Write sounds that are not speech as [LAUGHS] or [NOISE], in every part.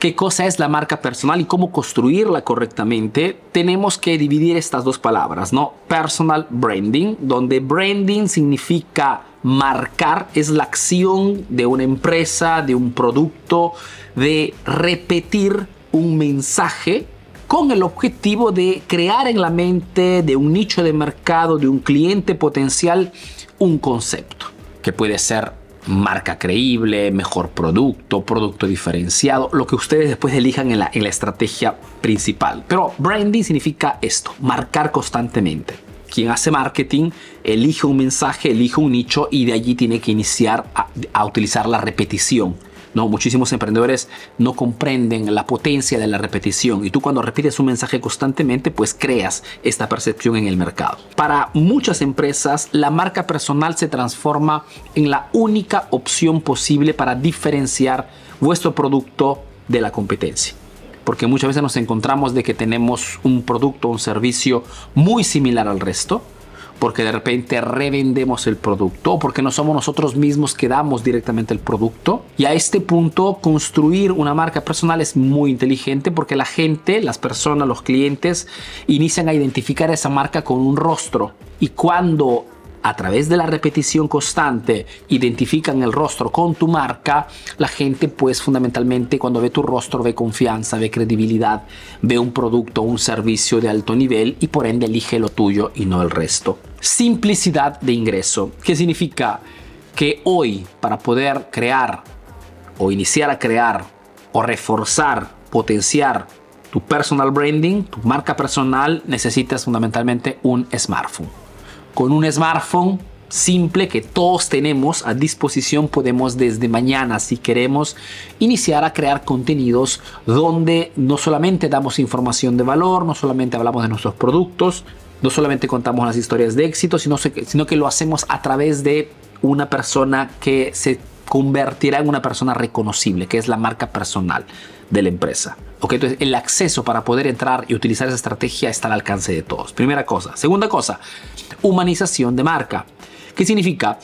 qué cosa es la marca personal y cómo construirla correctamente, tenemos que dividir estas dos palabras, ¿no? Personal branding, donde branding significa marcar, es la acción de una empresa, de un producto, de repetir un mensaje con el objetivo de crear en la mente de un nicho de mercado, de un cliente potencial, un concepto, que puede ser marca creíble, mejor producto, producto diferenciado, lo que ustedes después elijan en la, en la estrategia principal. Pero branding significa esto, marcar constantemente. Quien hace marketing elige un mensaje, elige un nicho y de allí tiene que iniciar a utilizar la repetición no, muchísimos emprendedores no comprenden la potencia de la repetición y tú cuando repites un mensaje constantemente pues creas esta percepción en el mercado. Para muchas empresas la marca personal se transforma en la única opción posible para diferenciar vuestro producto de la competencia porque muchas veces nos encontramos de que tenemos un producto o un servicio muy similar al resto, porque de repente revendemos el producto, porque no somos nosotros mismos que damos directamente el producto. Y a este punto, construir una marca personal es muy inteligente porque la gente, las personas, los clientes, inician a identificar esa marca con un rostro. Y cuando a través de la repetición constante identifican el rostro con tu marca, la gente pues fundamentalmente cuando ve tu rostro ve confianza, ve credibilidad, ve un producto un servicio de alto nivel y por ende elige lo tuyo y no el resto. Simplicidad de ingreso, que significa que hoy para poder crear o iniciar a crear o reforzar, potenciar tu personal branding, tu marca personal, necesitas fundamentalmente un smartphone con un smartphone simple que todos tenemos a disposición podemos desde mañana si queremos iniciar a crear contenidos donde no solamente damos información de valor, no solamente hablamos de nuestros productos, no solamente contamos las historias de éxito, sino, sino que lo hacemos a través de una persona que se convertirá en una persona reconocible, que es la marca personal de la empresa. Ok, entonces el acceso para poder entrar y utilizar esa estrategia está al alcance de todos. Primera cosa. Segunda cosa, humanización de marca. ¿Qué significa?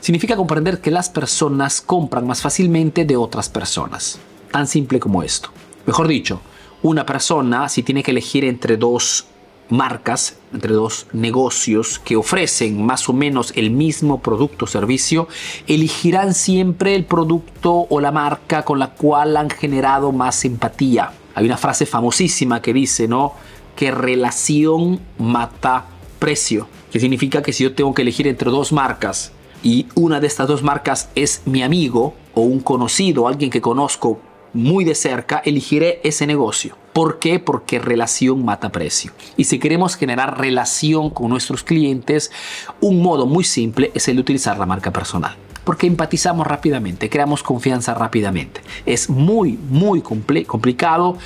Significa comprender que las personas compran más fácilmente de otras personas. Tan simple como esto. Mejor dicho, una persona si tiene que elegir entre dos marcas, entre dos negocios que ofrecen más o menos el mismo producto o servicio, elegirán siempre el producto o la marca con la cual han generado más empatía. Hay una frase famosísima que dice, ¿no? Que relación mata precio, que significa que si yo tengo que elegir entre dos marcas y una de estas dos marcas es mi amigo o un conocido, alguien que conozco muy de cerca, elegiré ese negocio. ¿Por qué? Porque relación mata precio. Y si queremos generar relación con nuestros clientes, un modo muy simple es el de utilizar la marca personal. Porque empatizamos rápidamente, creamos confianza rápidamente. Es muy, muy complicado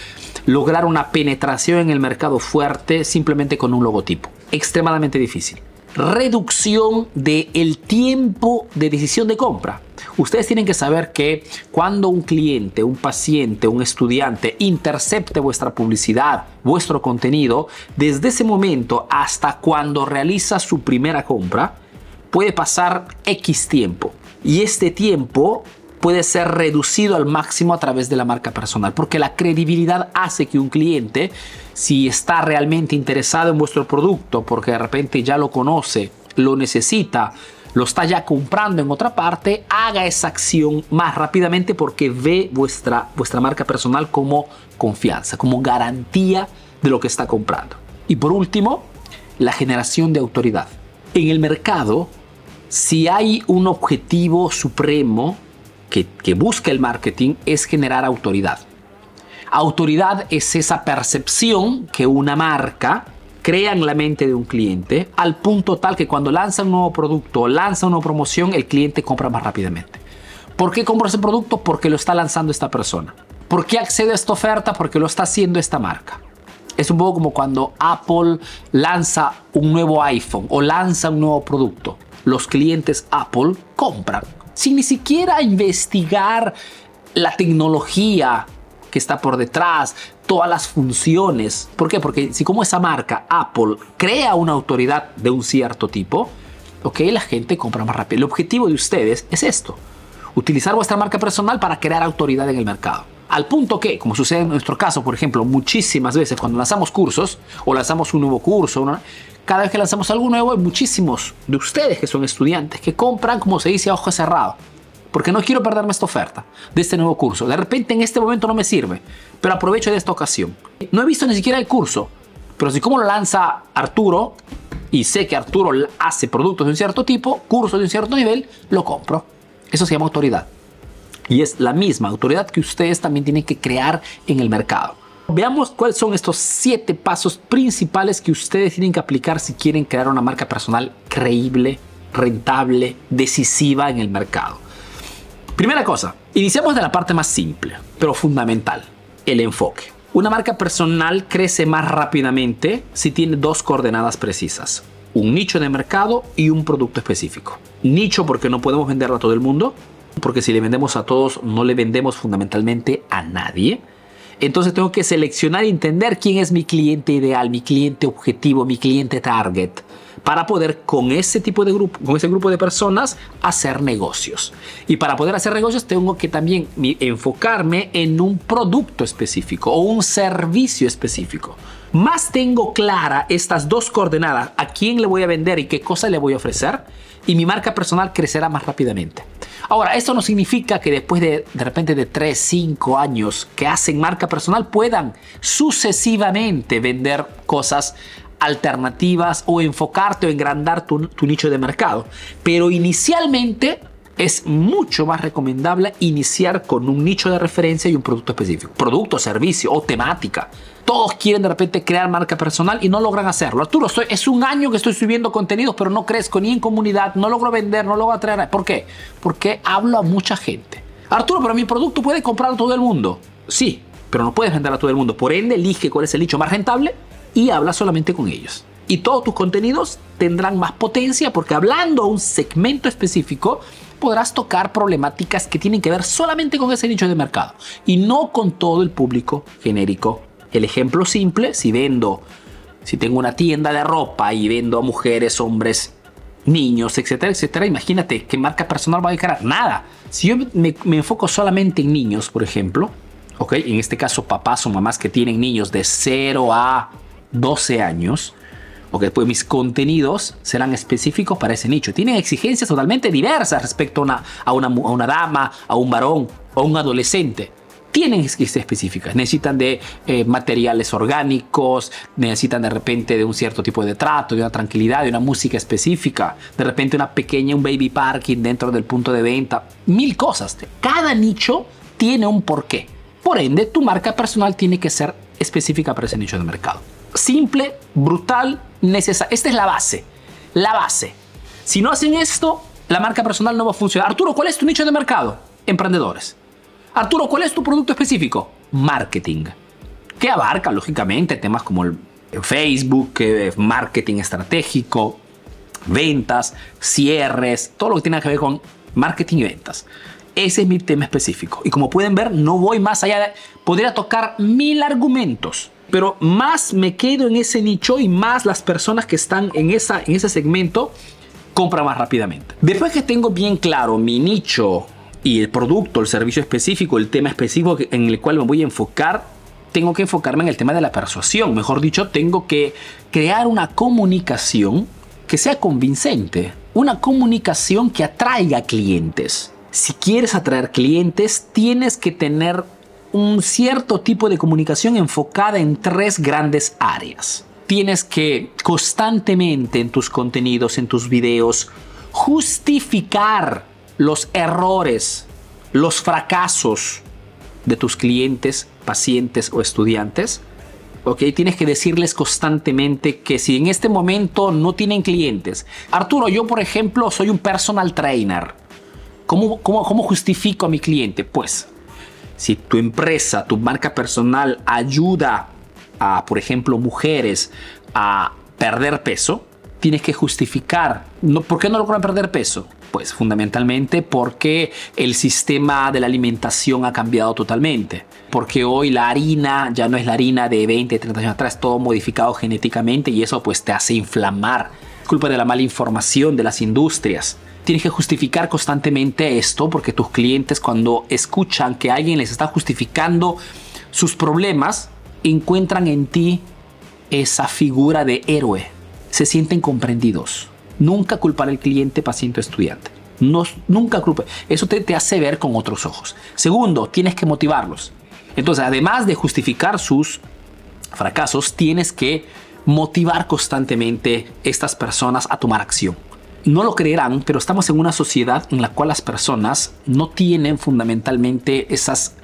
lograr una penetración en el mercado fuerte simplemente con un logotipo. Extremadamente difícil. Reducción del el tiempo de decisión de compra. Ustedes tienen que saber que cuando un cliente, un paciente, un estudiante intercepte vuestra publicidad, vuestro contenido, desde ese momento hasta cuando realiza su primera compra, puede pasar X tiempo. Y este tiempo puede ser reducido al máximo a través de la marca personal, porque la credibilidad hace que un cliente, si está realmente interesado en vuestro producto, porque de repente ya lo conoce, lo necesita, lo está ya comprando en otra parte, haga esa acción más rápidamente porque ve vuestra, vuestra marca personal como confianza, como garantía de lo que está comprando. Y por último, la generación de autoridad. En el mercado, si hay un objetivo supremo que, busca el marketing, es generar autoridad. Autoridad es esa percepción que una marca crean la mente de un cliente al punto tal que cuando lanza un nuevo producto o lanza una promoción, el cliente compra más rápidamente. ¿Por qué compra ese producto? Porque lo está lanzando esta persona. ¿Por qué accede a esta oferta? Porque lo está haciendo esta marca. Es un poco como cuando Apple lanza un nuevo iPhone o lanza un nuevo producto. Los clientes Apple compran sin ni siquiera investigar la tecnología que está por detrás, todas las funciones. ¿Por qué? Porque si como esa marca, Apple, crea una autoridad de un cierto tipo, ok, la gente compra más rápido. El objetivo de ustedes es esto, utilizar vuestra marca personal para crear autoridad en el mercado. Al punto que, como sucede en nuestro caso, por ejemplo, muchísimas veces cuando lanzamos cursos o lanzamos un nuevo curso, cada vez que lanzamos algo nuevo hay muchísimos de ustedes que son estudiantes que compran, como se dice, a ojo cerrado. Porque no quiero perderme esta oferta de este nuevo curso. De repente en este momento no me sirve, pero aprovecho de esta ocasión. No he visto ni siquiera el curso, pero si como lo lanza Arturo y sé que Arturo hace productos de un cierto tipo, cursos de un cierto nivel, lo compro. Eso se llama autoridad. Y es la misma autoridad que ustedes también tienen que crear en el mercado. Veamos cuáles son estos siete pasos principales que ustedes tienen que aplicar si quieren crear una marca personal creíble, rentable, decisiva en el mercado. Primera cosa, iniciamos de la parte más simple, pero fundamental, el enfoque. Una marca personal crece más rápidamente si tiene dos coordenadas precisas, un nicho de mercado y un producto específico. Nicho porque no podemos venderlo a todo el mundo, porque si le vendemos a todos no le vendemos fundamentalmente a nadie. Entonces tengo que seleccionar y entender quién es mi cliente ideal, mi cliente objetivo, mi cliente target, para poder con ese tipo de grupo, con ese grupo de personas hacer negocios. Y para poder hacer negocios tengo que también enfocarme en un producto específico o un servicio específico. Más tengo clara estas dos coordenadas, a quién le voy a vender y qué cosa le voy a ofrecer, y mi marca personal crecerá más rápidamente. Ahora, esto no significa que después de de repente de 3, 5 años que hacen marca personal puedan sucesivamente vender cosas alternativas o enfocarte o engrandar tu, tu nicho de mercado. Pero inicialmente es mucho más recomendable iniciar con un nicho de referencia y un producto específico. Producto, servicio o temática. Todos quieren de repente crear marca personal y no logran hacerlo. Arturo, estoy, es un año que estoy subiendo contenidos, pero no crezco ni en comunidad, no logro vender, no logro atraer. ¿Por qué? Porque hablo a mucha gente. Arturo, pero mi producto puede comprar a todo el mundo. Sí, pero no puedes vender a todo el mundo. Por ende, elige cuál es el nicho más rentable y habla solamente con ellos. Y todos tus contenidos tendrán más potencia porque hablando a un segmento específico, podrás tocar problemáticas que tienen que ver solamente con ese nicho de mercado y no con todo el público genérico el ejemplo simple, si vendo, si tengo una tienda de ropa y vendo a mujeres, hombres, niños, etcétera, etcétera, imagínate qué marca personal va a crear. Nada. Si yo me, enfoco solamente en niños, por ejemplo, ok, en este caso papás o mamás que tienen niños de 0 a 12 años, ok, pues mis contenidos serán específicos para ese nicho. Tienen exigencias totalmente diversas respecto a una, a una, a una dama, a un varón o a un adolescente tienen ser específicas. Necesitan de eh, materiales orgánicos, necesitan de repente de un cierto tipo de trato, de una tranquilidad, de una música específica, de repente una pequeña, un baby parking dentro del punto de venta, mil cosas. Cada nicho tiene un porqué. Por ende, tu marca personal tiene que ser específica para ese nicho de mercado. Simple, brutal, necesaria. Esta es la base. La base. Si no hacen esto, la marca personal no va a funcionar. Arturo, ¿cuál es tu nicho de mercado? Emprendedores. Arturo, ¿cuál es tu producto específico? Marketing. Que abarca, lógicamente, temas como el Facebook, marketing estratégico, ventas, cierres, todo lo que tiene que ver con marketing y ventas. Ese es mi tema específico. Y como pueden ver, no voy más allá de... Podría tocar mil argumentos, pero más me quedo en ese nicho y más las personas que están en, esa, en ese segmento compran más rápidamente. Después que tengo bien claro mi nicho, y el producto, el servicio específico, el tema específico en el cual me voy a enfocar, tengo que enfocarme en el tema de la persuasión. Mejor dicho, tengo que crear una comunicación que sea convincente, una comunicación que atraiga clientes. Si quieres atraer clientes, tienes que tener un cierto tipo de comunicación enfocada en tres grandes áreas. Tienes que constantemente en tus contenidos, en tus videos, justificar los errores, los fracasos de tus clientes, pacientes o estudiantes. ¿ok? Tienes que decirles constantemente que si en este momento no tienen clientes. Arturo, yo por ejemplo soy un personal trainer. ¿Cómo, cómo, cómo justifico a mi cliente? Pues, si tu empresa, tu marca personal ayuda a, por ejemplo, mujeres a perder peso, tienes que justificar. No, ¿Por qué no logran perder peso? Pues fundamentalmente porque el sistema de la alimentación ha cambiado totalmente. Porque hoy la harina ya no es la harina de 20, 30 años atrás, todo modificado genéticamente y eso pues te hace inflamar. Culpa de la mala información de las industrias. Tienes que justificar constantemente esto porque tus clientes cuando escuchan que alguien les está justificando sus problemas, encuentran en ti esa figura de héroe. Se sienten comprendidos. Nunca culpar al cliente, paciente o estudiante. No, nunca. Eso te, te hace ver con otros ojos. Segundo, tienes que motivarlos. Entonces, además de justificar sus fracasos, tienes que motivar constantemente estas personas a tomar acción. No lo creerán, pero estamos en una sociedad en la cual las personas no tienen fundamentalmente esas,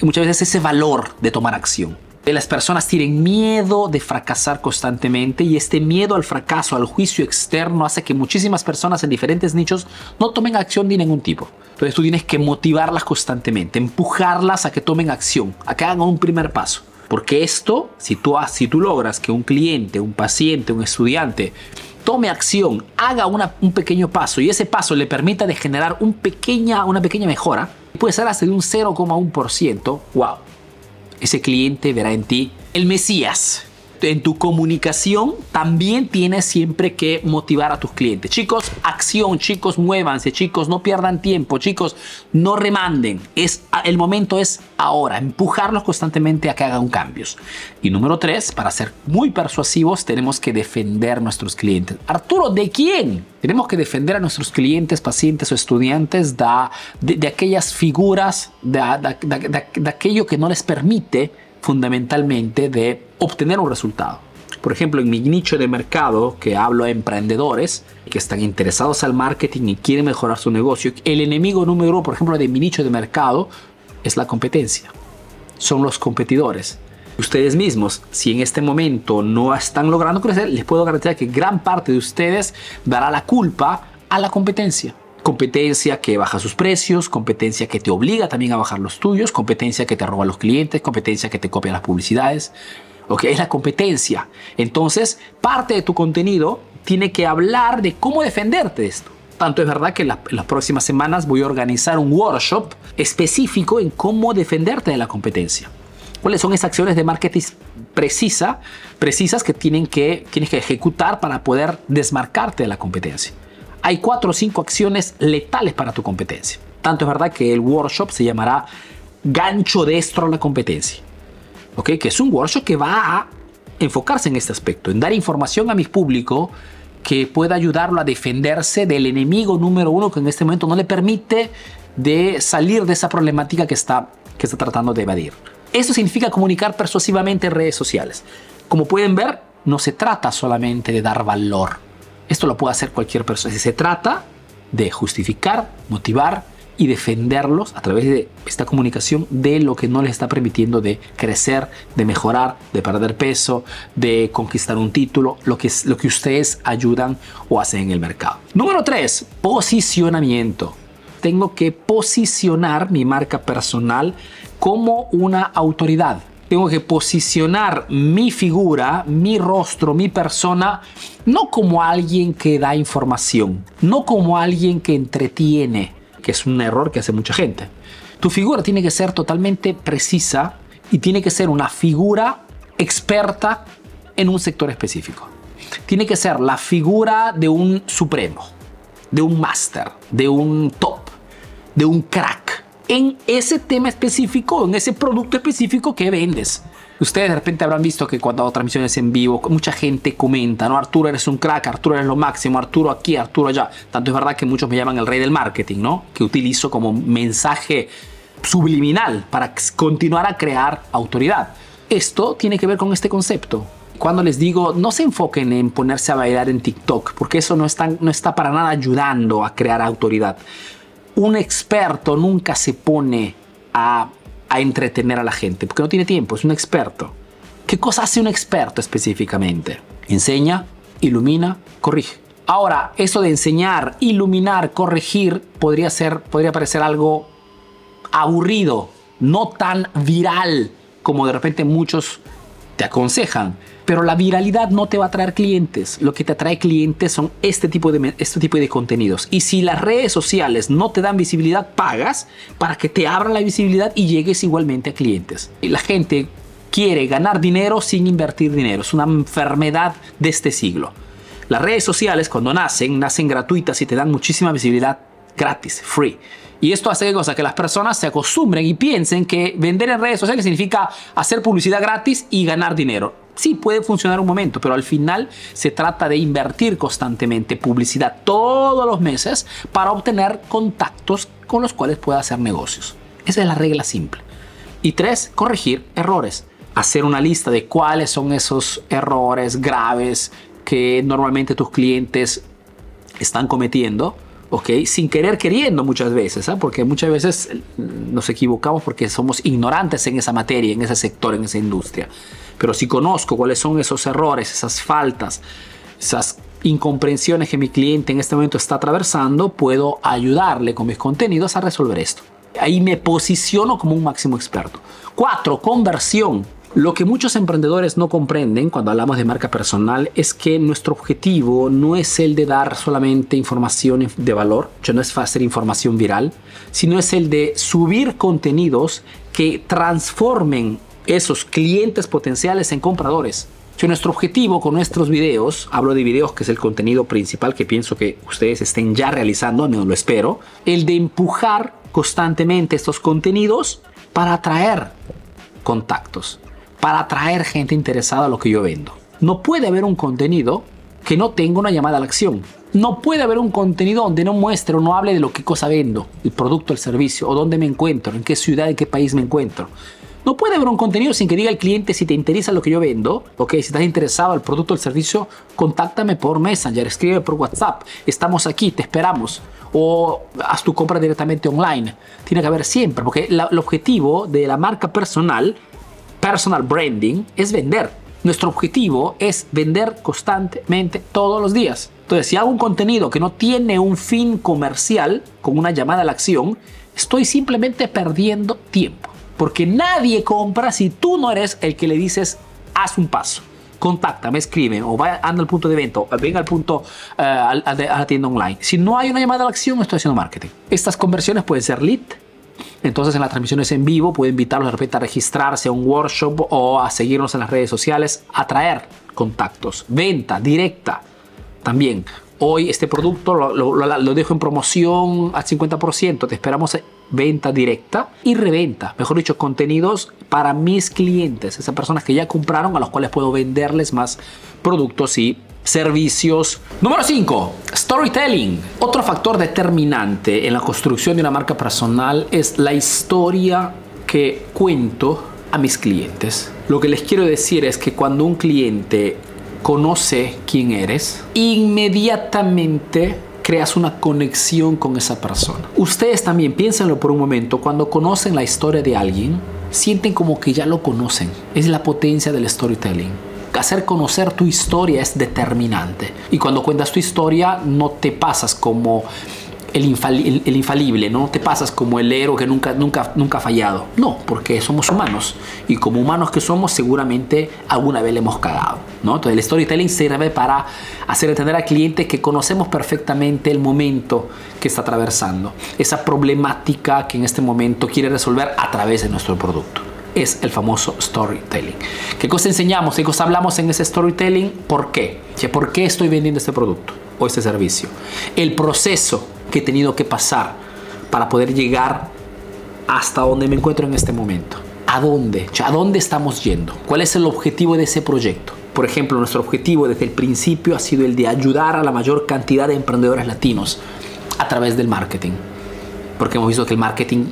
muchas veces ese valor de tomar acción. Las personas tienen miedo de fracasar constantemente y este miedo al fracaso, al juicio externo, hace que muchísimas personas en diferentes nichos no tomen acción de ningún tipo. Entonces tú tienes que motivarlas constantemente, empujarlas a que tomen acción, a que hagan un primer paso. Porque esto, si tú, si tú logras que un cliente, un paciente, un estudiante tome acción, haga un pequeño paso y ese paso le permita de generar un pequeña, una pequeña mejora, puede ser hasta de un 0,1%, wow, ese cliente verá en ti el Mesías. En tu comunicación también tienes siempre que motivar a tus clientes. Chicos, acción, chicos, muévanse, chicos, no pierdan tiempo, chicos, no remanden. Es, el momento es ahora, empujarlos constantemente a que hagan cambios. Y número tres, para ser muy persuasivos, tenemos que defender nuestros clientes. Arturo, ¿de quién? Tenemos que defender a nuestros clientes, pacientes o estudiantes de, aquellas figuras, de aquello que no les permite fundamentalmente de obtener un resultado. Por ejemplo, en mi nicho de mercado, que hablo a emprendedores que están interesados al marketing y quieren mejorar su negocio, el enemigo número uno, por ejemplo, de mi nicho de mercado es la competencia. Son los competidores. Ustedes mismos, si en este momento no están logrando crecer, les puedo garantizar que gran parte de ustedes dará la culpa a la competencia. Competencia que baja sus precios, competencia que te obliga también a bajar los tuyos, competencia que te roba los clientes, competencia que te copia las publicidades. ¿Ok? Es la competencia. Entonces, parte de tu contenido tiene que hablar de cómo defenderte de esto. Tanto es verdad que en, las próximas semanas voy a organizar un workshop específico en cómo defenderte de la competencia. ¿Cuáles son esas acciones de marketing precisa, precisas que, tienen que tienes que ejecutar para poder desmarcarte de la competencia? hay cuatro o cinco acciones letales para tu competencia. Tanto es verdad que el workshop se llamará gancho destro a la competencia. ¿Ok? Que es un workshop que va a enfocarse en este aspecto, en dar información a mi público que pueda ayudarlo a defenderse del enemigo número uno que en este momento no le permite de salir de esa problemática que está, que está tratando de evadir. Eso significa comunicar persuasivamente en redes sociales. Como pueden ver, no se trata solamente de dar valor, esto lo puede hacer cualquier persona. Se trata de justificar, motivar y defenderlos a través de esta comunicación de lo que no les está permitiendo de crecer, de mejorar, de perder peso, de conquistar un título, lo que, lo que ustedes ayudan o hacen en el mercado. Número 3, posicionamiento. Tengo que posicionar mi marca personal como una autoridad tengo que posicionar mi figura, mi rostro, mi persona, no como alguien que da información, no como alguien que entretiene, que es un error que hace mucha gente. Tu figura tiene que ser totalmente precisa y tiene que ser una figura experta en un sector específico. Tiene que ser la figura de un supremo, de un máster, de un top, de un crack en ese tema específico, en ese producto específico que vendes. Ustedes de repente habrán visto que cuando hago transmisiones en vivo, mucha gente comenta, ¿no? Arturo eres un crack, Arturo eres lo máximo, Arturo aquí, Arturo allá. Tanto es verdad que muchos me llaman el rey del marketing, ¿no? Que utilizo como mensaje subliminal para continuar a crear autoridad. Esto tiene que ver con este concepto. Cuando les digo, no se enfoquen en ponerse a bailar en TikTok, porque eso no está, no está para nada ayudando a crear autoridad un experto nunca se pone a, entretener a la gente, porque no tiene tiempo, es un experto. ¿Qué cosa hace un experto específicamente? Enseña, ilumina, corrige. Ahora, eso de enseñar, iluminar, corregir, podría, ser, podría parecer algo aburrido, no tan viral como de repente muchos aconsejan, pero la viralidad no te va a traer clientes. Lo que te atrae clientes son este tipo de, este tipo de contenidos. Y si las redes sociales no te dan visibilidad, pagas para que te abran la visibilidad y llegues igualmente a clientes. Y la gente quiere ganar dinero sin invertir dinero. Es una enfermedad de este siglo. Las redes sociales cuando nacen, nacen gratuitas y te dan muchísima visibilidad gratis, free. Y esto hace cosa que las personas se acostumbren y piensen que vender en redes sociales significa hacer publicidad gratis y ganar dinero. Sí, puede funcionar un momento, pero al final se trata de invertir constantemente publicidad todos los meses para obtener contactos con los cuales pueda hacer negocios. Esa es la regla simple. Y tres, corregir errores. Hacer una lista de cuáles son esos errores graves que normalmente tus clientes están cometiendo ¿ok? Sin querer queriendo muchas veces, ¿ah? porque muchas veces nos equivocamos porque somos ignorantes en esa materia, en ese sector, en esa industria. Pero si conozco cuáles son esos errores, esas faltas, esas incomprensiones que mi cliente en este momento está atravesando, puedo ayudarle con mis contenidos a resolver esto. Ahí me posiciono como un máximo experto. Cuatro, conversión. Lo que muchos emprendedores no comprenden cuando hablamos de marca personal es que nuestro objetivo no es el de dar solamente información de valor, ya no es hacer información viral, sino es el de subir contenidos que transformen esos clientes potenciales en compradores. Yo, nuestro objetivo con nuestros videos, hablo de videos que es el contenido principal que pienso que ustedes estén ya realizando, no lo espero, el de empujar constantemente estos contenidos para atraer contactos para atraer gente interesada a lo que yo vendo. No puede haber un contenido que no tenga una llamada a la acción. No puede haber un contenido donde no muestre o no hable de lo que cosa vendo, el producto, el servicio, o dónde me encuentro, en qué ciudad, en qué país me encuentro. No puede haber un contenido sin que diga al cliente si te interesa lo que yo vendo, ok, si estás interesado al producto o el servicio, contáctame por Messenger, escribe por WhatsApp, estamos aquí, te esperamos, o haz tu compra directamente online. Tiene que haber siempre, porque el objetivo de la marca personal personal branding es vender. Nuestro objetivo es vender constantemente todos los días. Entonces, si hago un contenido que no tiene un fin comercial, como una llamada a la acción, estoy simplemente perdiendo tiempo. Porque nadie compra si tú no eres el que le dices, haz un paso. Contáctame, escribe o vaya, anda al punto de evento, venga al punto uh, a, a la tienda online. Si no hay una llamada a la acción, estoy haciendo marketing. Estas conversiones pueden ser lead, entonces en las transmisiones en vivo puedo invitarlos de repente a registrarse a un workshop o a seguirnos en las redes sociales, a traer contactos, venta directa también. Hoy este producto lo, dejo en promoción al 50%, te esperamos venta directa y reventa, mejor dicho, contenidos para mis clientes, esas personas que ya compraron a los cuales puedo venderles más productos y servicios. Número 5, storytelling. Otro factor determinante en la construcción de una marca personal es la historia que cuento a mis clientes. Lo que les quiero decir es que cuando un cliente conoce quién eres, inmediatamente creas una conexión con esa persona. Ustedes también piénsenlo por un momento, cuando conocen la historia de alguien, sienten como que ya lo conocen. Es la potencia del storytelling hacer conocer tu historia es determinante. Y cuando cuentas tu historia no te pasas como el, infalible, no te pasas como el héroe que nunca, nunca, nunca ha fallado. No, porque somos humanos. Y como humanos que somos, seguramente alguna vez le hemos cagado. ¿no? Entonces el storytelling sirve para hacer entender al cliente que conocemos perfectamente el momento que está atravesando. Esa problemática que en este momento quiere resolver a través de nuestro producto es el famoso storytelling. ¿Qué cosa enseñamos? ¿Qué cosa hablamos en ese storytelling? ¿Por qué? ¿Por qué estoy vendiendo este producto o este servicio? El proceso que he tenido que pasar para poder llegar hasta donde me encuentro en este momento. ¿A dónde? ¿A dónde estamos yendo? ¿Cuál es el objetivo de ese proyecto? Por ejemplo, nuestro objetivo desde el principio ha sido el de ayudar a la mayor cantidad de emprendedores latinos a través del marketing. Porque hemos visto que el marketing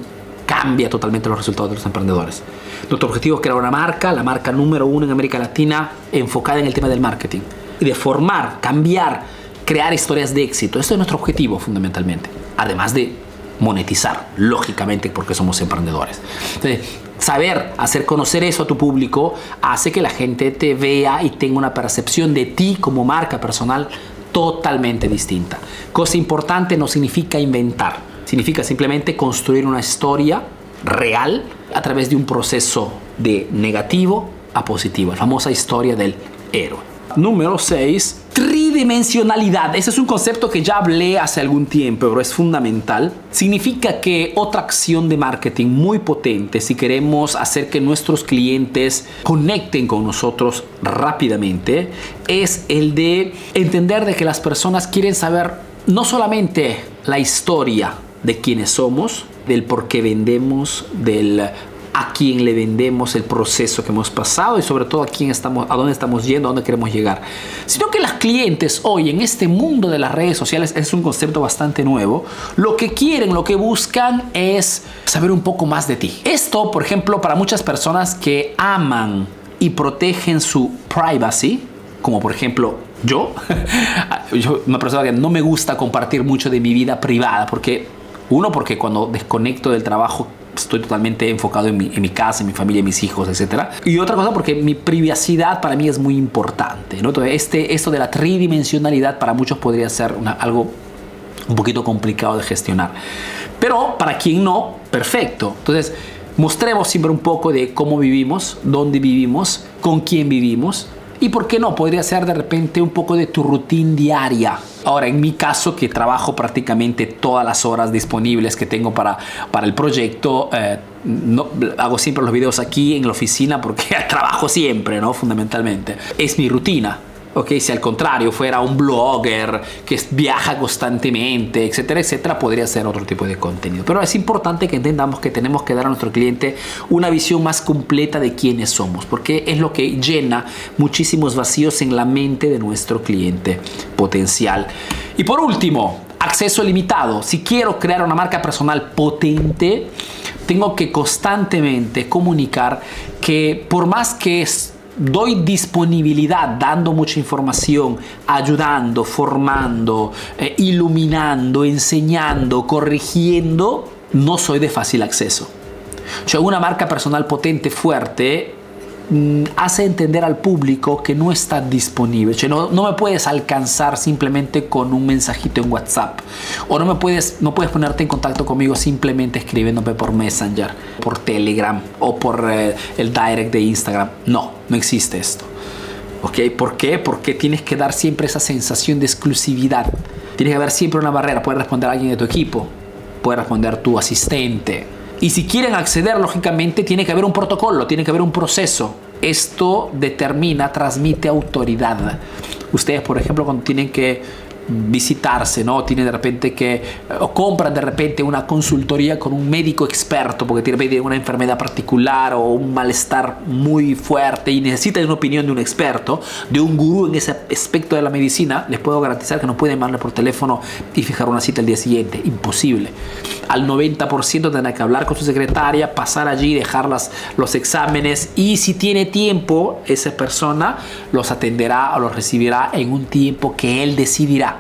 cambia totalmente los resultados de los emprendedores. Nuestro objetivo es crear una marca, la marca número uno en América Latina, enfocada en el tema del marketing. Y de formar, cambiar, crear historias de éxito. Esto es nuestro objetivo fundamentalmente. Además de monetizar, lógicamente, porque somos emprendedores. Entonces, saber hacer conocer eso a tu público hace que la gente te vea y tenga una percepción de ti como marca personal totalmente distinta. Cosa importante no significa inventar Significa simplemente construir una historia real a través de un proceso de negativo a positivo, la famosa historia del héroe. Número 6, tridimensionalidad. Ese es un concepto que ya hablé hace algún tiempo, pero es fundamental. Significa que otra acción de marketing muy potente, si queremos hacer que nuestros clientes conecten con nosotros rápidamente, es el de entender de que las personas quieren saber no solamente la historia de quiénes somos, del por qué vendemos, del a quién le vendemos el proceso que hemos pasado y sobre todo a quién estamos, a dónde estamos yendo, a dónde queremos llegar. Sino que las clientes hoy en este mundo de las redes sociales es un concepto bastante nuevo. Lo que quieren, lo que buscan es saber un poco más de ti. Esto, por ejemplo, para muchas personas que aman y protegen su privacy, como por ejemplo yo, [LAUGHS] yo una persona que no me gusta compartir mucho de mi vida privada porque uno porque cuando desconecto del trabajo estoy totalmente enfocado en mi, casa, en mi familia, en mis hijos, etc. Y otra cosa porque mi privacidad para mí es muy importante. ¿no? Entonces, este, esto de la tridimensionalidad para muchos podría ser algo un poquito complicado de gestionar. Pero para quien no, perfecto. Entonces, mostremos siempre un poco de cómo vivimos, dónde vivimos, con quién vivimos y por qué no, podría ser de repente un poco de tu rutina diaria. Ahora, en mi caso, que trabajo prácticamente todas las horas disponibles que tengo para, para el proyecto, eh, no, hago siempre los videos aquí en la oficina porque [LAUGHS] trabajo siempre, ¿no? Fundamentalmente. Es mi rutina. Ok, si al contrario fuera un blogger que viaja constantemente, etcétera, etcétera, podría ser otro tipo de contenido. Pero es importante que entendamos que tenemos que dar a nuestro cliente una visión más completa de quiénes somos, porque es lo que llena muchísimos vacíos en la mente de nuestro cliente potencial. Y por último, acceso limitado. Si quiero crear una marca personal potente, tengo que constantemente comunicar que por más que es doy disponibilidad, dando mucha información, ayudando, formando, eh, iluminando, enseñando, corrigiendo, no soy de fácil acceso. Yo una marca personal potente, fuerte, hace entender al público que no está disponible. no, me puedes alcanzar simplemente con un mensajito en WhatsApp. O no, me puedes, no puedes ponerte en contacto conmigo simplemente escribiéndome por Messenger, por Telegram o por eh, el direct de Instagram. No, no existe esto. ¿Ok? ¿Por qué? Porque tienes que dar siempre esa sensación de exclusividad. Tienes que haber siempre una barrera. Puede responder a alguien de tu equipo. Puede responder tu asistente y si quieren acceder, lógicamente, tiene que haber un protocolo, tiene que haber un proceso. Esto determina, transmite autoridad. Ustedes, por ejemplo, cuando tienen que visitarse, ¿no? Tiene de repente que, o compran de repente una consultoría con un médico experto porque tiene una enfermedad particular o un malestar muy fuerte y necesitan una opinión de un experto, de un gurú en ese aspecto de la medicina, les puedo garantizar que no pueden mandarle por teléfono y fijar una cita el día siguiente. Imposible. Al 90% tendrá que hablar con su secretaria, pasar allí, dejar los exámenes y si tiene tiempo, esa persona los atenderá o los recibirá en un tiempo que él decidirá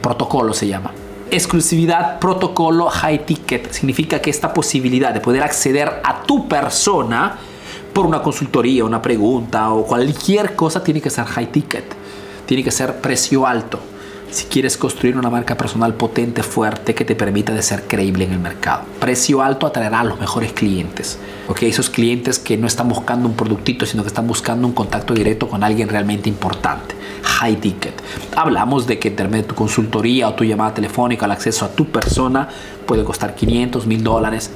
protocolo se llama. Exclusividad, protocolo, high ticket. Significa que esta posibilidad de poder acceder a tu persona por una consultoría, una pregunta o cualquier cosa tiene que ser high ticket. Tiene que ser precio alto si quieres construir una marca personal potente, fuerte, que te permita de ser creíble en el mercado. Precio alto atraerá a los mejores clientes. ¿ok? Esos clientes que no están buscando un productito, sino que están buscando un contacto directo con alguien realmente importante. High ticket. Hablamos de que en de tu consultoría o tu llamada telefónica, el acceso a tu persona puede costar 500, 1000 dólares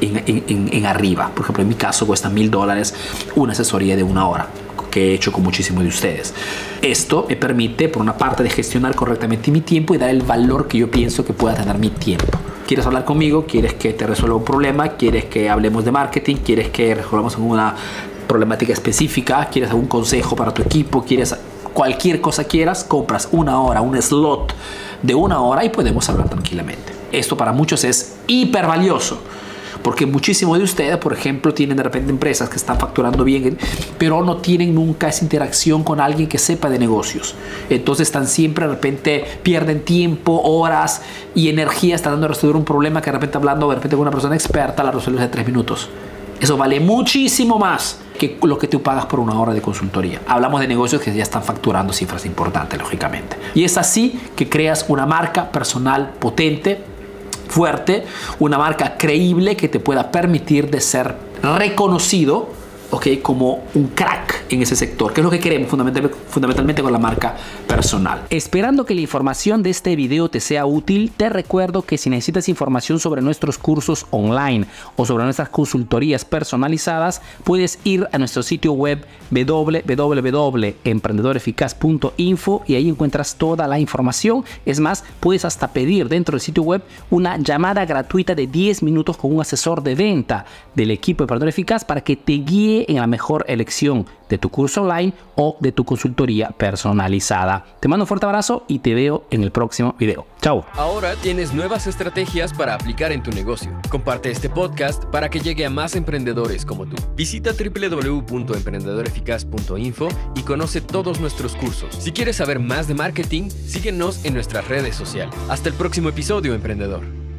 en, en, arriba. Por ejemplo, en mi caso cuesta 1000 dólares una asesoría de una hora que he hecho con muchísimos de ustedes. Esto me permite, por una parte, de gestionar correctamente mi tiempo y dar el valor que yo pienso que pueda tener mi tiempo. ¿Quieres hablar conmigo? ¿Quieres que te resuelva un problema? ¿Quieres que hablemos de marketing? ¿Quieres que resolvamos alguna problemática específica? ¿Quieres algún consejo para tu equipo? ¿Quieres cualquier cosa quieras? Compras una hora, un slot de una hora y podemos hablar tranquilamente. Esto para muchos es hiper valioso porque muchísimos de ustedes, por ejemplo, tienen de repente empresas que están facturando bien, pero no tienen nunca esa interacción con alguien que sepa de negocios. Entonces están siempre de repente, pierden tiempo, horas y energía tratando de resolver un problema que de repente hablando de repente con una persona experta la resuelve en tres minutos. Eso vale muchísimo más que lo que tú pagas por una hora de consultoría. Hablamos de negocios que ya están facturando cifras importantes, lógicamente. Y es así que creas una marca personal potente fuerte, una marca creíble que te pueda permitir de ser reconocido ¿ok? Como un crack en ese sector, que es lo que queremos fundamentalmente, fundamentalmente con la marca personal. Esperando que la información de este video te sea útil, te recuerdo que si necesitas información sobre nuestros cursos online o sobre nuestras consultorías personalizadas, puedes ir a nuestro sitio web www.emprendedoreficaz.info y ahí encuentras toda la información. Es más, puedes hasta pedir dentro del sitio web una llamada gratuita de 10 minutos con un asesor de venta del equipo de Emprendedor Eficaz para que te guíe en la mejor elección de tu curso online o de tu consultoría personalizada. Te mando un fuerte abrazo y te veo en el próximo video. Chao. Ahora tienes nuevas estrategias para aplicar en tu negocio. Comparte este podcast para que llegue a más emprendedores como tú. Visita www.emprendedoreficaz.info y conoce todos nuestros cursos. Si quieres saber más de marketing, síguenos en nuestras redes sociales. Hasta el próximo episodio, emprendedor.